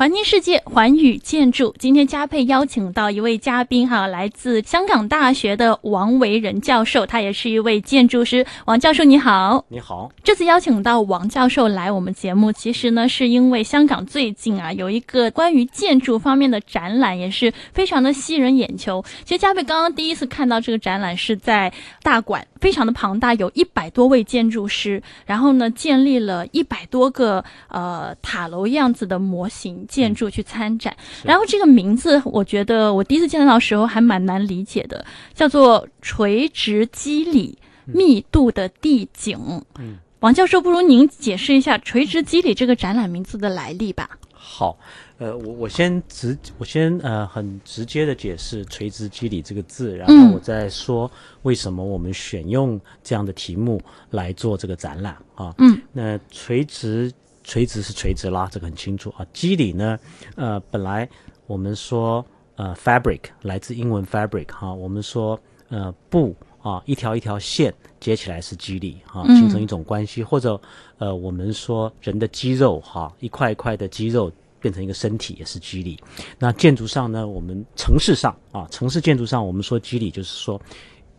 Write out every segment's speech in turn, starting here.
环境世界，环宇建筑。今天嘉佩邀请到一位嘉宾哈，来自香港大学的王维仁教授，他也是一位建筑师。王教授你好，你好。这次邀请到王教授来我们节目，其实呢是因为香港最近啊有一个关于建筑方面的展览，也是非常的吸人眼球。其实嘉佩刚刚第一次看到这个展览是在大馆，非常的庞大，有一百多位建筑师，然后呢建立了一百多个呃塔楼样子的模型。建筑去参展，然后这个名字，我觉得我第一次见到的时候还蛮难理解的，叫做垂直肌理密度的地景。嗯，王教授，不如您解释一下垂直肌理这个展览名字的来历吧？好，呃，我我先直，我先呃很直接的解释垂直肌理这个字，然后我再说为什么我们选用这样的题目来做这个展览啊。嗯，那垂直。垂直是垂直啦，这个很清楚啊。肌理呢，呃，本来我们说呃，fabric 来自英文 fabric 哈，我们说呃布啊，一条一条线接起来是肌理哈，形成一种关系，或者呃，我们说人的肌肉哈，一块一块的肌肉变成一个身体也是肌理。那建筑上呢，我们城市上啊，城市建筑上我们说肌理就是说。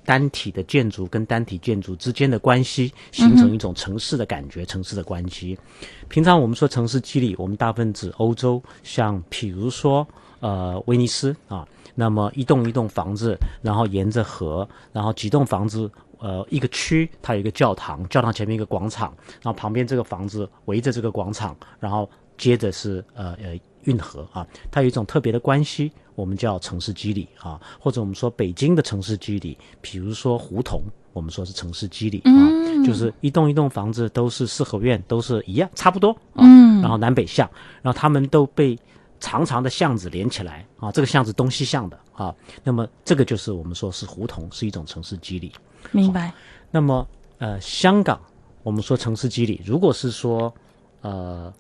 单体的建筑跟单体建筑之间的关系，形成一种城市的感觉，城市的关系。平常我们说城市肌理，我们大部分指欧洲，像譬如说呃威尼斯啊，那么一栋一栋房子，然后沿着河，然后几栋房子，呃一个区它有一个教堂，教堂前面一个广场，然后旁边这个房子围着这个广场，然后接着是呃呃运河啊，它有一种特别的关系。我们叫城市肌理啊，或者我们说北京的城市肌理，比如说胡同，我们说是城市肌理啊，就是一栋一栋房子都是四合院，都是一样，差不多啊，然后南北向，然后他们都被长长的巷子连起来啊，这个巷子东西向的啊，那么这个就是我们说是胡同，是一种城市肌理。明白。那么呃，香港我们说城市肌理，如果是说呃。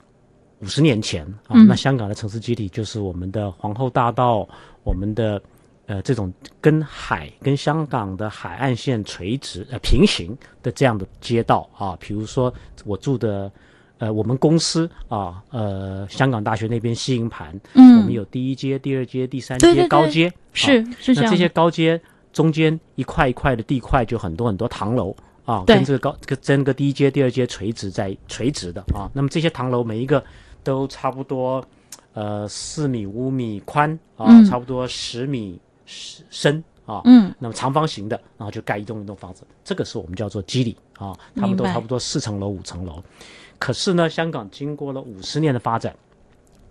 五十年前啊，那香港的城市基体就是我们的皇后大道，我们的呃这种跟海跟香港的海岸线垂直呃平行的这样的街道啊，比如说我住的呃我们公司啊呃香港大学那边西营盘，嗯，我们有第一街、第二街、第三街高街，是是这样。那这些高街中间一块一块的地块就很多很多唐楼啊，跟这个高跟整个第一街、第二街垂直在垂直的啊，那么这些唐楼每一个。都差不多，呃，四米五米宽啊，差不多十米深啊。嗯。那么长方形的，然后就盖一栋一栋房子，这个是我们叫做基里啊。他们都差不多四层楼、五层楼。可是呢，香港经过了五十年的发展，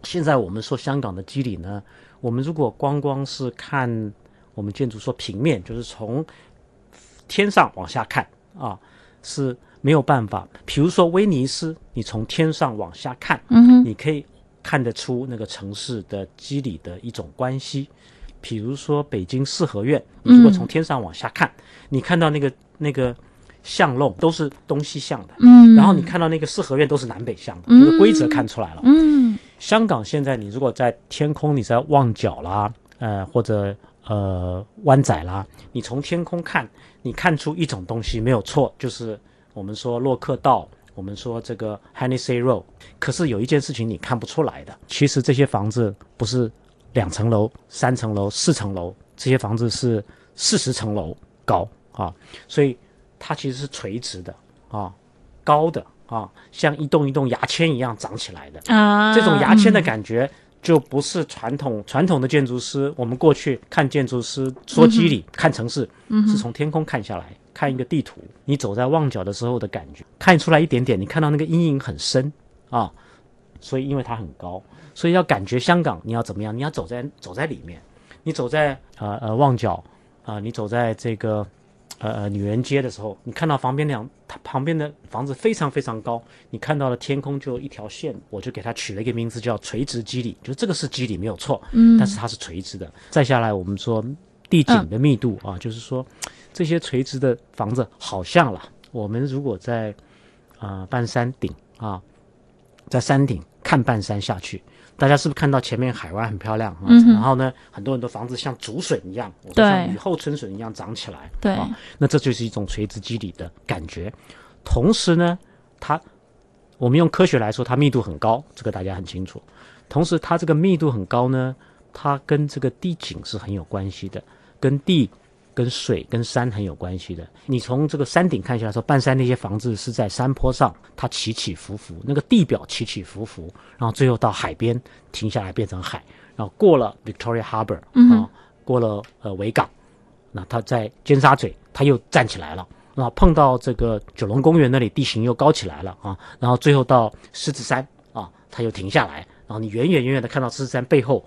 现在我们说香港的基里呢，我们如果光光是看我们建筑说平面，就是从天上往下看啊，是。没有办法，比如说威尼斯，你从天上往下看，嗯你可以看得出那个城市的肌理的一种关系。比如说北京四合院，你如果从天上往下看，你看到那个那个巷弄都是东西向的，嗯，然后你看到那个四合院都是南北向的，这个规则看出来了。嗯，香港现在你如果在天空，你在旺角啦，呃，或者呃湾仔啦，你从天空看，你看出一种东西没有错，就是。我们说洛克道，我们说这个 Hennessy Road，可是有一件事情你看不出来的，其实这些房子不是两层楼、三层楼、四层楼，这些房子是四十层楼高啊，所以它其实是垂直的啊，高的啊，像一栋一栋牙签一样长起来的啊，这种牙签的感觉就不是传统传统的建筑师，我们过去看建筑师说机理看城市，是从天空看下来。看一个地图，你走在旺角的时候的感觉，看出来一点点。你看到那个阴影很深啊，所以因为它很高，所以要感觉香港，你要怎么样？你要走在走在里面，你走在呃呃旺角啊，你走在这个呃呃女人街的时候，你看到旁边两，它旁边的房子非常非常高，你看到了天空就一条线，我就给它取了一个名字叫垂直肌理，就这个是肌理没有错，嗯，但是它是垂直的。再下来我们说地景的密度啊，就是说。这些垂直的房子好像了。我们如果在啊半山顶啊，在山顶看半山下去，大家是不是看到前面海湾很漂亮？嗯。然后呢，很多很多房子像竹笋一样，像雨后春笋一样长起来。对。那这就是一种垂直肌理的感觉。同时呢，它我们用科学来说，它密度很高，这个大家很清楚。同时它这个密度很高呢，它跟这个地景是很有关系的，跟地、跟水、跟山很有关系的。你从这个山顶看下来说，半山那些房子是在山坡上，它起起伏伏，那个地表起起伏伏，然后最后到海边停下来变成海，然后过了 Victoria Harbour 啊，过了呃维港，那它在尖沙咀，它又站起来了。然后碰到这个九龙公园那里地形又高起来了啊，然后最后到狮子山啊，它又停下来，然后你远远远远的看到狮子山背后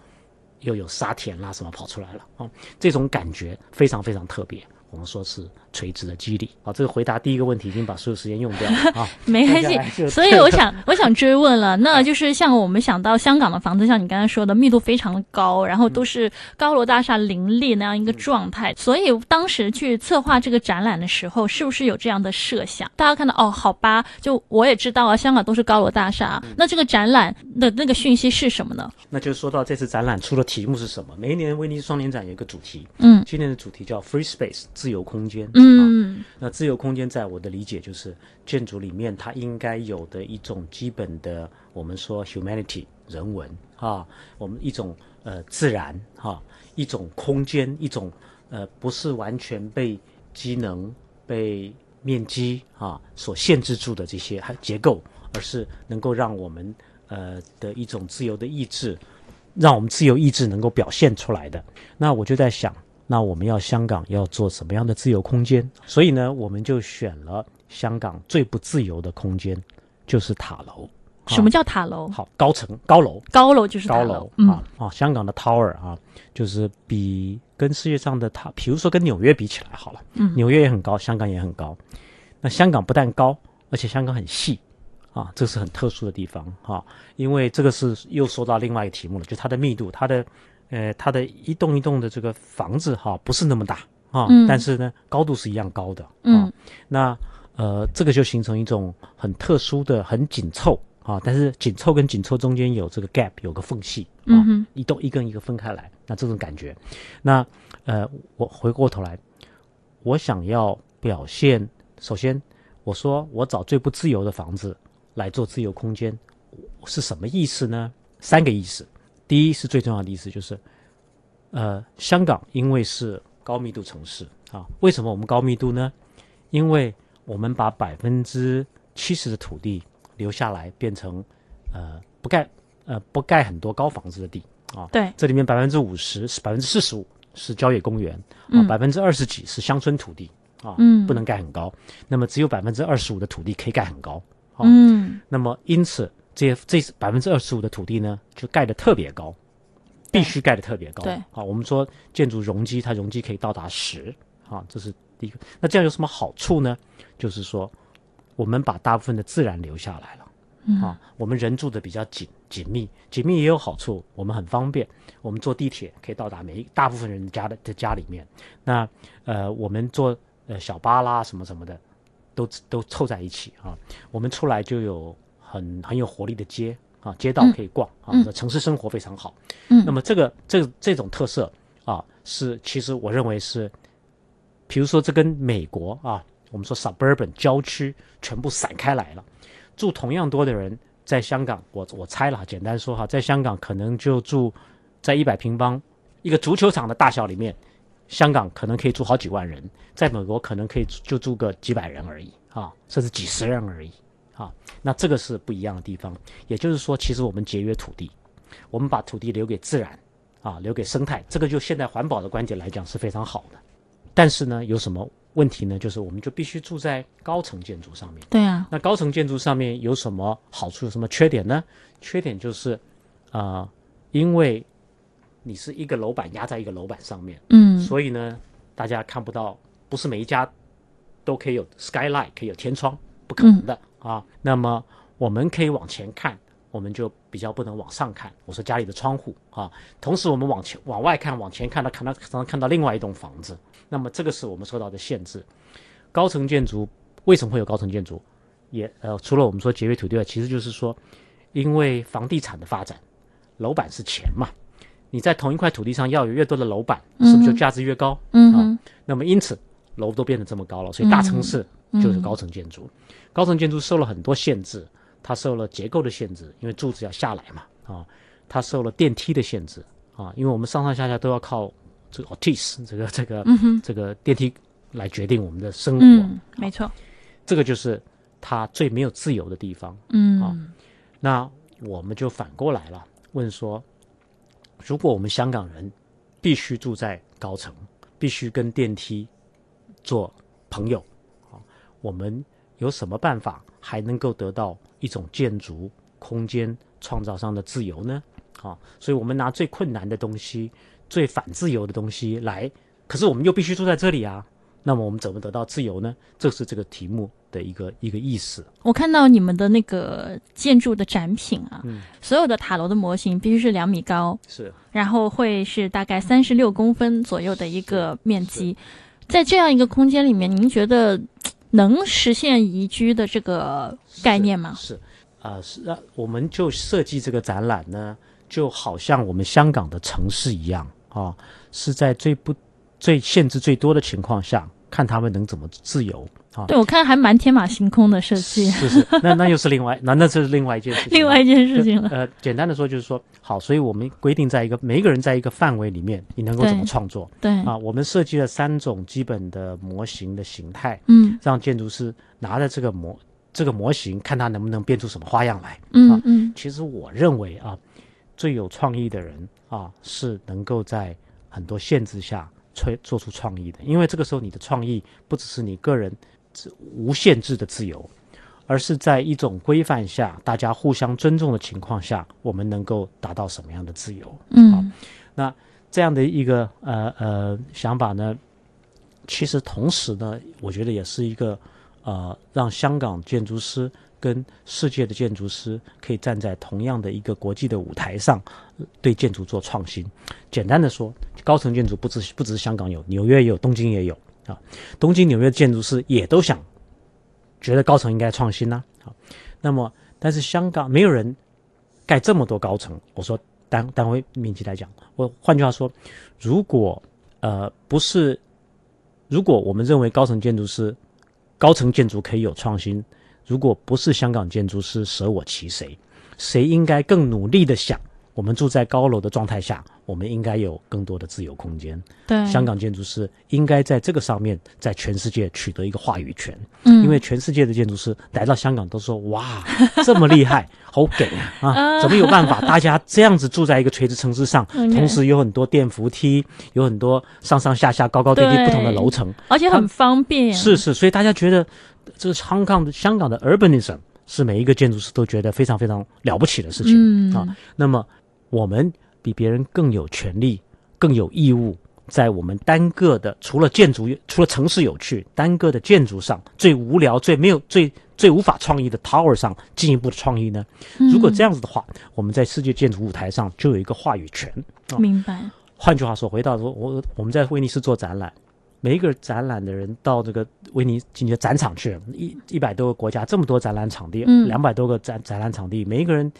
又有沙田啦什么跑出来了啊，这种感觉非常非常特别。我们说是垂直的激励啊，这个回答第一个问题已经把所有时间用掉了 啊，没关系。所以我想，我想追问了，那就是像我们想到香港的房子，像你刚才说的，密度非常的高，然后都是高楼大厦林立那样一个状态。所以当时去策划这个展览的时候，是不是有这样的设想？大家看到哦，好吧，就我也知道啊，香港都是高楼大厦，那这个展览的那个讯息是什么呢？那就是说到这次展览出的题目是什么？每一年威尼斯双年展有一个主题，嗯，今年的主题叫 Free Space。自由空间，嗯，那自由空间在我的理解就是建筑里面它应该有的一种基本的，我们说 humanity 人文啊，我们一种呃自然哈，一种空间，一种呃不是完全被机能、被面积啊所限制住的这些结构，而是能够让我们呃的一种自由的意志，让我们自由意志能够表现出来的。那我就在想。那我们要香港要做什么样的自由空间？所以呢，我们就选了香港最不自由的空间，就是塔楼。什么叫塔楼？好，高层高楼，高楼就是高楼啊啊！香港的 tower 啊，就是比跟世界上的塔，比如说跟纽约比起来好了，嗯，纽约也很高，香港也很高。那香港不但高，而且香港很细啊，这是很特殊的地方哈。因为这个是又说到另外一个题目了，就它的密度，它的。呃，它的一栋一栋的这个房子哈，不是那么大啊，但是呢，高度是一样高的啊。那呃，这个就形成一种很特殊的、很紧凑啊，但是紧凑跟紧凑中间有这个 gap，有个缝隙啊，一栋一根一个分开来，那这种感觉。那呃，我回过头来，我想要表现，首先我说我找最不自由的房子来做自由空间，是什么意思呢？三个意思。第一是最重要的意思，就是，呃，香港因为是高密度城市啊，为什么我们高密度呢？因为我们把百分之七十的土地留下来，变成呃不盖呃不盖很多高房子的地啊。对，这里面百分之五十是百分之四十五是郊野公园啊，百分之二十几是乡村土地啊，嗯，不能盖很高。那么只有百分之二十五的土地可以盖很高，嗯，那么因此。这这百分之二十五的土地呢，就盖的特别高，必须盖的特别高。对，好，我们说建筑容积，它容积可以到达十，啊，这是第一个。那这样有什么好处呢？就是说，我们把大部分的自然留下来了，啊，我们人住的比较紧紧密，紧密也有好处，我们很方便，我们坐地铁可以到达每一大部分人家的的家里面。那呃，我们坐呃小巴啦什么什么的，都都凑在一起啊，我们出来就有。很很有活力的街啊，街道可以逛啊，城市生活非常好。嗯，那么这个这这种特色啊，是其实我认为是，比如说这跟美国啊，我们说 suburban 郊区全部散开来了，住同样多的人，在香港，我我猜了，简单说哈，在香港可能就住在一百平方一个足球场的大小里面，香港可能可以住好几万人，在美国可能可以就住个几百人而已啊，甚至几十人而已。啊，那这个是不一样的地方。也就是说，其实我们节约土地，我们把土地留给自然，啊，留给生态。这个就现在环保的观点来讲是非常好的。但是呢，有什么问题呢？就是我们就必须住在高层建筑上面。对啊。那高层建筑上面有什么好处？有什么缺点呢？缺点就是，啊，因为你是一个楼板压在一个楼板上面，嗯，所以呢，大家看不到，不是每一家都可以有 skylight，可以有天窗，不可能的。啊，那么我们可以往前看，我们就比较不能往上看。我说家里的窗户啊，同时我们往前往外看，往前看到看到常常看到另外一栋房子。那么这个是我们受到的限制。高层建筑为什么会有高层建筑？也呃，除了我们说节约土地外，其实就是说，因为房地产的发展，楼板是钱嘛，你在同一块土地上要有越多的楼板，是不是就价值越高？嗯啊，那么因此楼都变得这么高了，所以大城市就是高层建筑。高层建筑受了很多限制，它受了结构的限制，因为柱子要下来嘛，啊，它受了电梯的限制啊，因为我们上上下下都要靠这个 otis 这个这个、这个电梯来决定我们的生活。嗯，没错，这个就是它最没有自由的地方。嗯，啊那我们就反过来了，问说，如果我们香港人必须住在高层，必须跟电梯做朋友，啊，我们有什么办法还能够得到一种建筑空间创造上的自由呢？啊，所以我们拿最困难的东西、最反自由的东西来，可是我们又必须住在这里啊，那么我们怎么得到自由呢？这是这个题目的一个一个意思。我看到你们的那个建筑的展品啊，嗯所有的塔楼的模型必须是两米高，是。然后会是大概三十六公分左右的一个面积，在这样一个空间里面，您觉得嘖能实现宜居的这个概念吗？是，啊、是啊，我们就设计这个展览呢，就好像我们香港的城市一样啊，是在最不最限制最多的情况下，看他们能怎么自由啊。对，我看还蛮天马行空的设计，是是，那那又是另外，那那这是另外一件事情。另外一件事情了。呃，简单的说就是说，好，所以我们规定在一个每一个人在一个范围里面，你能够怎么创作对，啊？我们设计了三种基本的模型的形态，嗯让建筑师拿着这个模这个模型，看他能不能变出什么花样来。嗯嗯其实我认为啊，最有创意的人啊，是能够在很多限制下吹做出创意的，因为这个时候你的创意不只是你个人无限制的自由，而是在一种规范下，大家互相尊重的情况下，我们能够达到什么样的自由？嗯好那这样的一个呃呃想法呢，其实同时呢，我觉得也是一个呃让香港建筑师跟世界的建筑师可以站在同样的一个国际的舞台上，呃对建筑做创新。简单的说，高层建筑不只不只香港有，纽约也有，东京也有啊。东京、纽约建筑师也都想觉得高层应该创新呐、啊。那么，但是香港没有人盖这么多高层。我说单单位面积来讲，我换句话说，如果呃不是，如果我们认为高层建筑师高层建筑可以有创新，如果不是香港建筑师舍我其谁，谁应该更努力的想，我们住在高楼的状态下，我们应该有更多的自由空间。对，香港建筑师应该在这个上面，在全世界取得一个话语权。嗯因为全世界的建筑师来到香港都说：“哇，这么厉害，好给啊！啊，怎么有办法？大家这样子住在一个垂直城市上，同时有很多电扶梯，有很多上上下下、高高低低不同的楼层。而且很方便，是是，所以大家觉得这个香港的香港的 urbanism 是每一个建筑师都觉得非常非常了不起的事情。嗯啊，那么我们比别人更有权利、更有义务，在我们单个的除了建筑、除了城市有趣，单个的建筑上最无聊、最没有、最最无法创意的 tower 上进一步的创意呢？如果这样子的话，我们在世界建筑舞台上就有一个话语权。啊明白，换句话说，回到说，我我们在威尼斯做展览，每一个展览的人到这个威尼斯的展场去，一一百多个国家，这么多展览场地，嗯两百多个展展览场地，每一个人，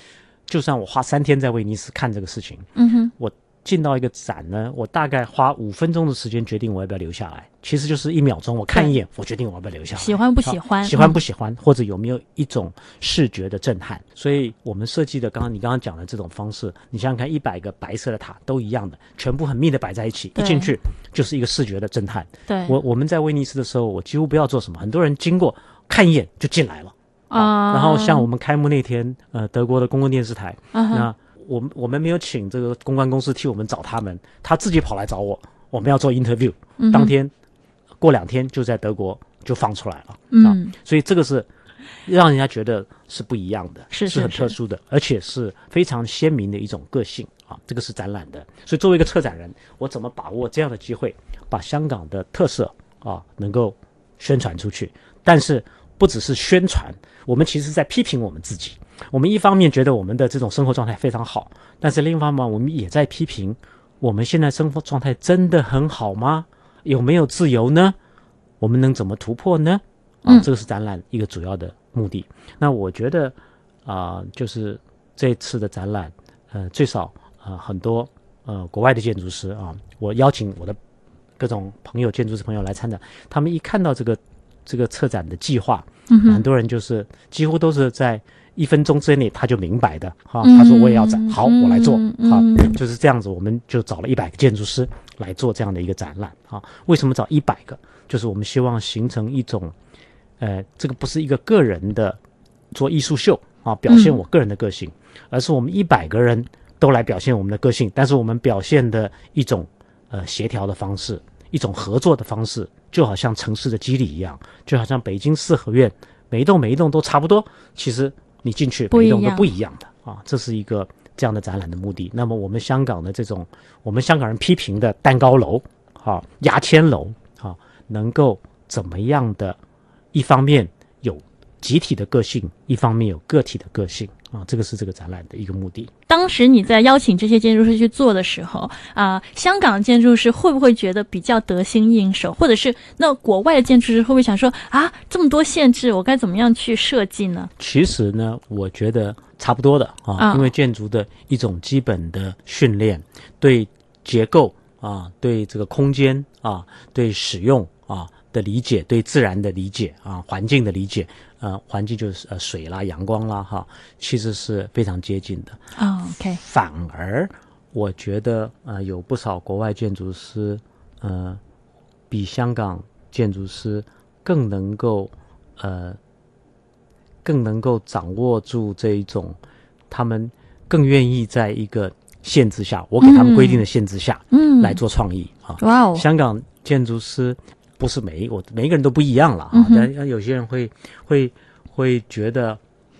就算我花三天在威尼斯看这个事情，嗯哼，我进到一个展呢，我大概花五分钟的时间决定我要不要留下来，其实就是一秒钟，我看一眼，我决定我要不要留下来。喜欢不喜欢？喜欢不嗯喜欢，或者有没有一种视觉的震撼？所以我们设计的刚刚你刚刚讲的这种方式，你想想看，一百个白色的塔都一样的，全部很密的摆在一起，一进去就是一个视觉的震撼。对，我我们在威尼斯的时候，我几乎不要做什么，很多人经过看一眼就进来了。啊，然后像我们开幕那天，呃，德国的公共电视台，嗯那我们我们没有请这个公关公司替我们找他们，他自己跑来找我，我们要做 interview，、嗯当天过两天就在德国就放出来了。啊嗯所以这个是让人家觉得是不一样的，是是是很特殊的，而且是非常鲜明的一种个性啊。这个是展览的，所以作为一个策展人，我怎么把握这样的机会，把香港的特色啊能够宣传出去？但是不只是宣传，我们其实在批评我们自己。我们一方面觉得我们的这种生活状态非常好，但是另一方面我们也在批评我们现在生活状态真的很好吗？有没有自由呢？我们能怎么突破呢？啊，嗯这个是展览一个主要的目的。那我觉得啊、就是这次的展览，呃，最少啊、很多呃国外的建筑师啊，我邀请我的各种朋友、建筑师朋友来参展，他们一看到这个这个策展的计划，很多人就是几乎都是在一分钟之内他就明白的哈。他说我也要展，好，我来做好，就是这样子。我们就找了一百个建筑师来做这样的一个展览啊。为什么找一百个？就是我们希望形成一种，呃，这个不是一个个人的做艺术秀啊，表现我个人的个性，而是我们一百个人都来表现我们的个性，但是我们表现的一种呃协调的方式，一种合作的方式。就好像城市的肌理一样，就好像北京四合院，每一栋每一栋都差不多。其实你进去每一栋都不一样的啊，这是一个这样的展览的目的。那么我们香港的这种，我们香港人批评的蛋糕楼，啊，牙签楼，啊，能够怎么样的？一方面有集体的个性，一方面有个体的个性。啊，这个是这个展览的一个目的。当时你在邀请这些建筑师去做的时候，啊，香港建筑师会不会觉得比较得心应手，或者是那国外的建筑师会不会想说啊，这么多限制，我该怎么样去设计呢？其实呢，我觉得差不多的啊，因为建筑的一种基本的训练，对结构啊，对这个空间啊，对使用啊的理解，对自然的理解啊，环境的理解。呃，环境就是呃水啦、阳光啦，哈，其实是非常接近的。哦，OK。反而我觉得呃，有不少国外建筑师，呃，比香港建筑师更能够呃，更能够掌握住这一种，他们更愿意在一个限制下，我给他们规定的限制下，嗯，来做创意啊。哇哦，香港建筑师。不是每一个每一个人都不一样了啊，但有些人会会会觉得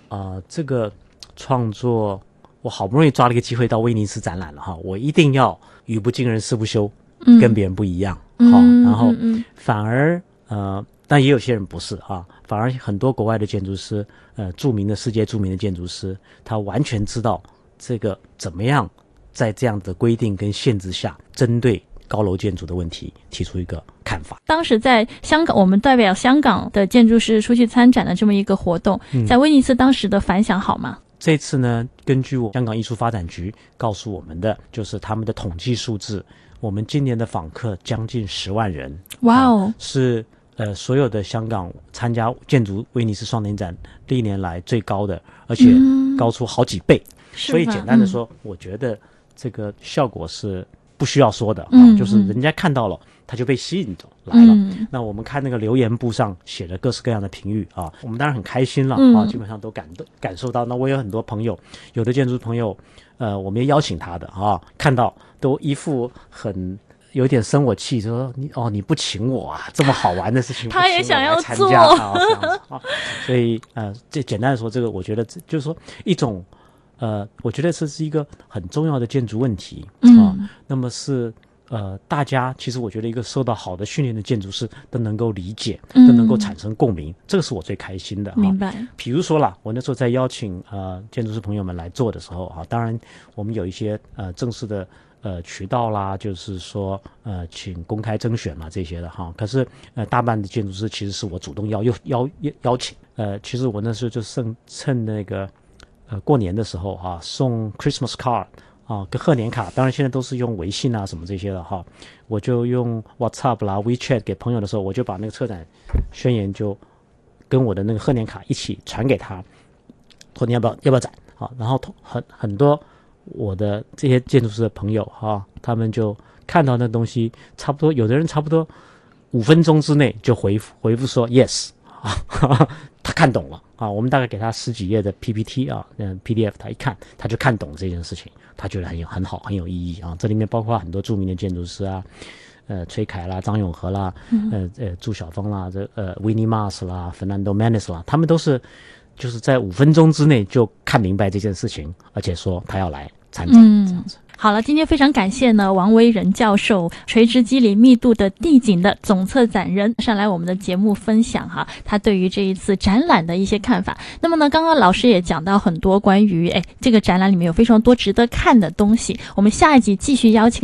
啊，这个创作我好不容易抓了一个机会到威尼斯展览了哈，我一定要语不惊人誓不休，跟别人不一样好，然后反而呃，但也有些人不是啊，反而很多国外的建筑师呃，著名的世界著名的建筑师，他完全知道这个怎么样在这样的规定跟限制下针对。高楼建筑的问题提出一个看法。当时在香港，我们代表香港的建筑师出去参展的这么一个活动，在威尼斯当时的反响好吗？这次呢，根据我香港艺术发展局告诉我们的，就是他们的统计数字，我们今年的访客将近十万人。哇哦，是呃所有的香港参加建筑威尼斯双年展历年来最高的，而且高出好几倍。所以简单的说，我觉得这个效果是。不需要说的啊，就是人家看到了，他就被吸引着来了。那我们看那个留言簿上写的各式各样的评语啊，我们当然很开心了啊，基本上都感动感受到。那我有很多朋友，有的建筑朋友，呃，我们也邀请他的啊，看到都一副很有点生我气，说你哦你不请我啊，这么好玩的事情，他也想要参加啊，所以呃，这简单的说，这个我觉得就是说一种。呃，我觉得这是一个很重要的建筑问题啊。那么是呃，大家其实我觉得一个受到好的训练的建筑师都能够理解，都能够产生共鸣，这个是我最开心的。明白。比如说啦，我那时候在邀请呃建筑师朋友们来做的时候啊，当然我们有一些呃正式的呃渠道啦，就是说呃请公开征选啦这些的哈。可是呃大半的建筑师其实是我主动邀邀邀邀请。呃，其实我那时候就趁趁那个。呃，过年的时候哈，送 Christmas card 啊，跟贺年卡，当然现在都是用微信啊什么这些的哈。我就用 WhatsApp 啦、WeChat 给朋友的时候，我就把那个车展宣言就跟我的那个贺年卡一起传给他，说你要不要要不要展啊？然后很很多我的这些建筑师的朋友哈，他们就看到那东西，差不多有的人差不多五分钟之内就回复回复说 Yes 啊，他看懂了。啊，我们大概给他十几页的 PPT 啊，嗯，PDF，他一看他就看懂这件事情，他觉得很有很好，很有意义啊。这里面包括很多著名的建筑师啊，呃，崔凯啦、张永和啦，呃呃，朱晓峰啦，这呃，Winnie Mas 啦，Fernando Manis 啦，他们都是就是在五分钟之内就看明白这件事情，而且说他要来参展这样子。好了，今天非常感谢呢，王维仁教授，垂直肌理密度的地景的总策展人上来我们的节目分享哈，他对于这一次展览的一些看法。那么呢，刚刚老师也讲到很多关于哎这个展览里面有非常多值得看的东西，我们下一集继续邀请